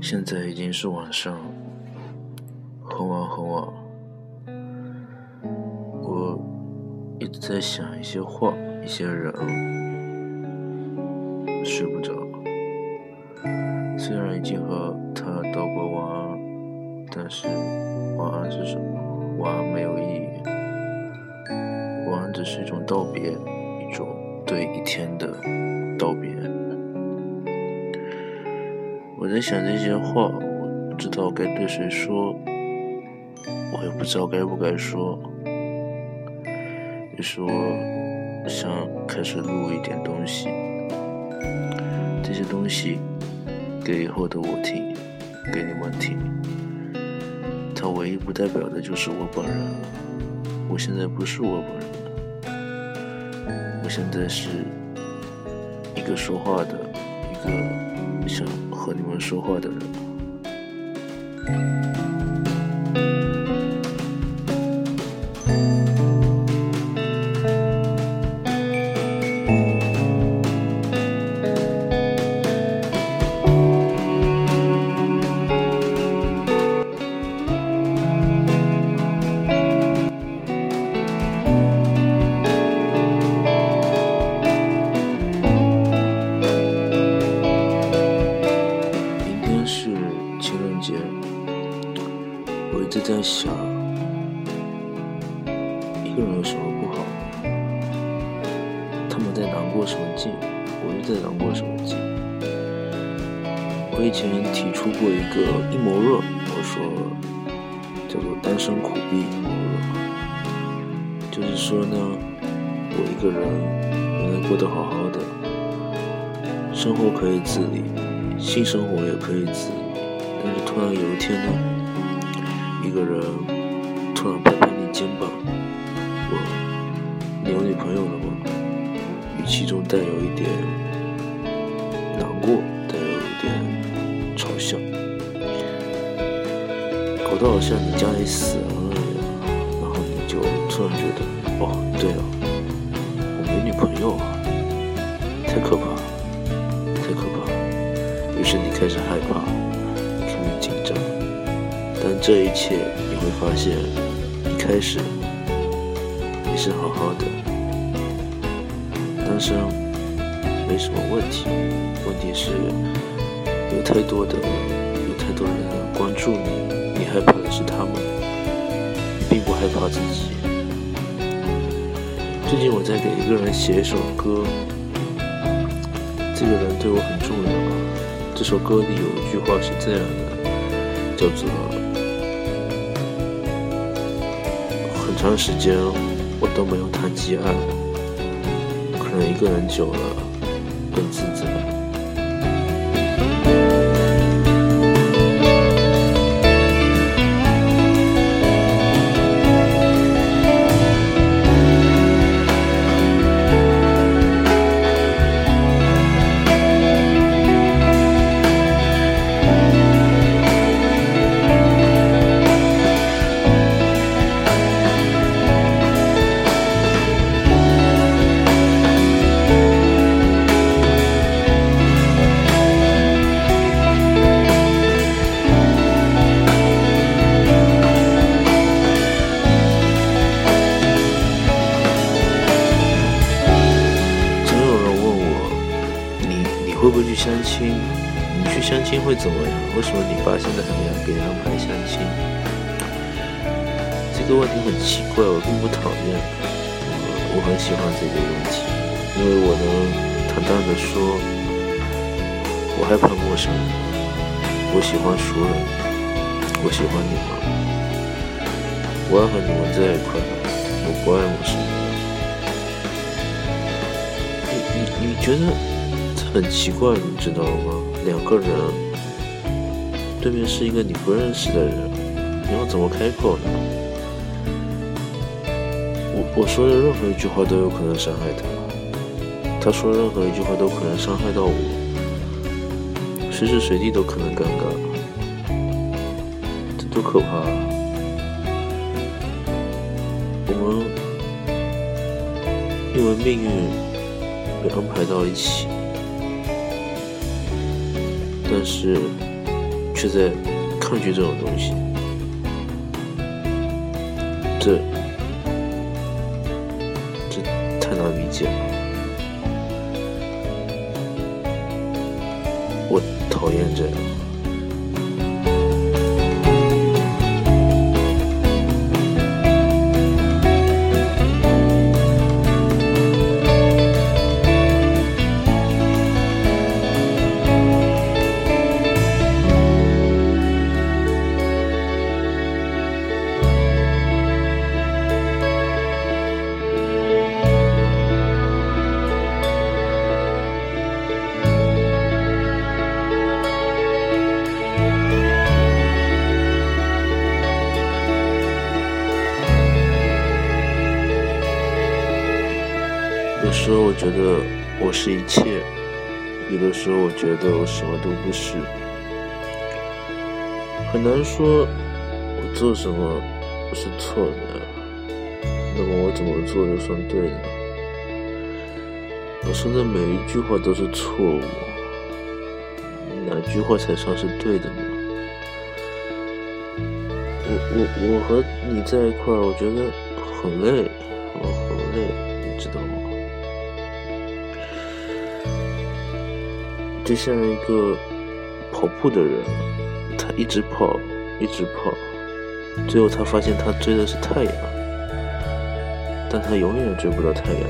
现在已经是晚上，在想一些话，一些人，睡不着。虽然已经和他道过晚安，但是晚安是什么？晚安没有意义。晚安只是一种道别，一种对一天的道别。我在想这些话，我不知道该对谁说，我也不知道该不该说。说想开始录一点东西，这些东西给以后的我听，给你们听。它唯一不代表的就是我本人了。我现在不是我本人了，我现在是一个说话的，一个想。和你们说话的人。在难过什么劲？我又在难过什么劲？我以前提出过一个阴谋论，我说叫做“单身苦逼阴谋论”，就是说呢，我一个人原来过得好好的，生活可以自理，性生活也可以自理，但是突然有一天呢？一个人突然拍拍你肩膀，问：“你有女朋友了吗？”语气中带有一点难过，带有一点嘲笑，搞得好像你家里死了一样。然后你就突然觉得：“哦，对了，我没女朋友啊，太可怕，太可怕。”于是你开始害怕，开始紧张。但这一切你会发现，一开始你是好好的，人生没什么问题。问题是有太多的有太多人关注你，你害怕的是他们，并不害怕自己。最近我在给一个人写一首歌，这个人对我很重要。这首歌里有一句话是这样的，叫做。很长时间我都没有谈及爱，能一个人久了更自责。亲会怎么样？为什么你爸现在还没给安排相亲？这个问题很奇怪，我并不讨厌，我我很喜欢这个问题，因为我能坦荡的说，我害怕陌生人，我喜欢熟人，我喜欢你们，我要和你们在一块，我不爱陌生人。你你你觉得这？很奇怪，你知道吗？两个人对面是一个你不认识的人，你要怎么开口呢？我我说的任何一句话都有可能伤害他，他说任何一句话都可能伤害到我，随时随地都可能尴尬，这多可怕！啊！我们因为命运被安排到一起，但是却在抗拒这种东西，这。这太难理解了，我讨厌这样。时候我觉得我是一切，有的时候我觉得我什么都不是，很难说我做什么是错的，那么我怎么做就算对呢？我说的每一句话都是错误，哪句话才算是对的呢？我我我和你在一块儿，我觉得很累，我很累，你知道吗？就像一个跑步的人，他一直跑，一直跑，最后他发现他追的是太阳，但他永远追不到太阳。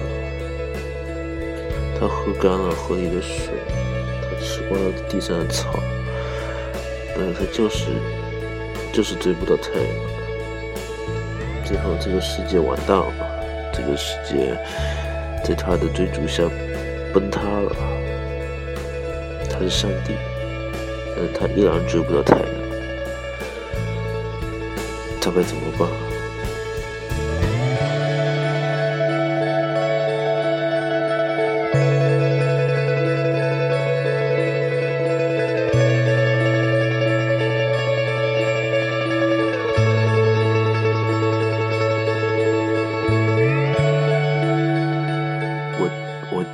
他喝干了河里的水，他吃光了地上的草，但是他就是就是追不到太阳。最后这个世界完蛋了，这个世界在他的追逐下崩塌了。他是上帝，但他依然追不到太阳，他该怎么办？我我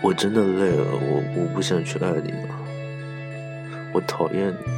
我真的累了，我我不想去爱你了。我讨厌你。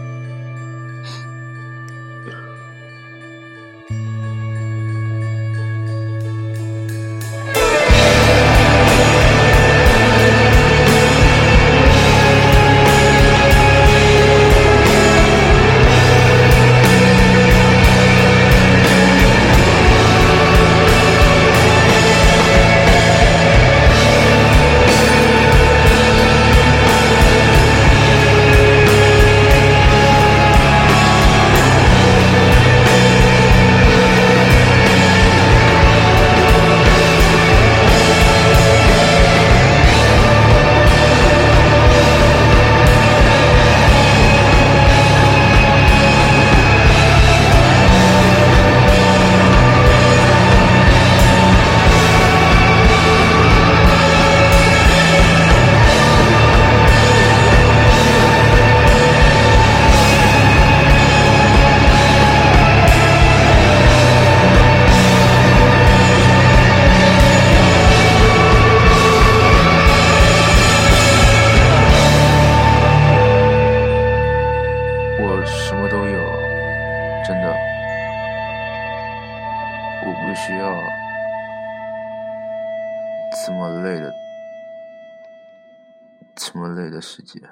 什么都有真的。我不需要这么累的这么累的时间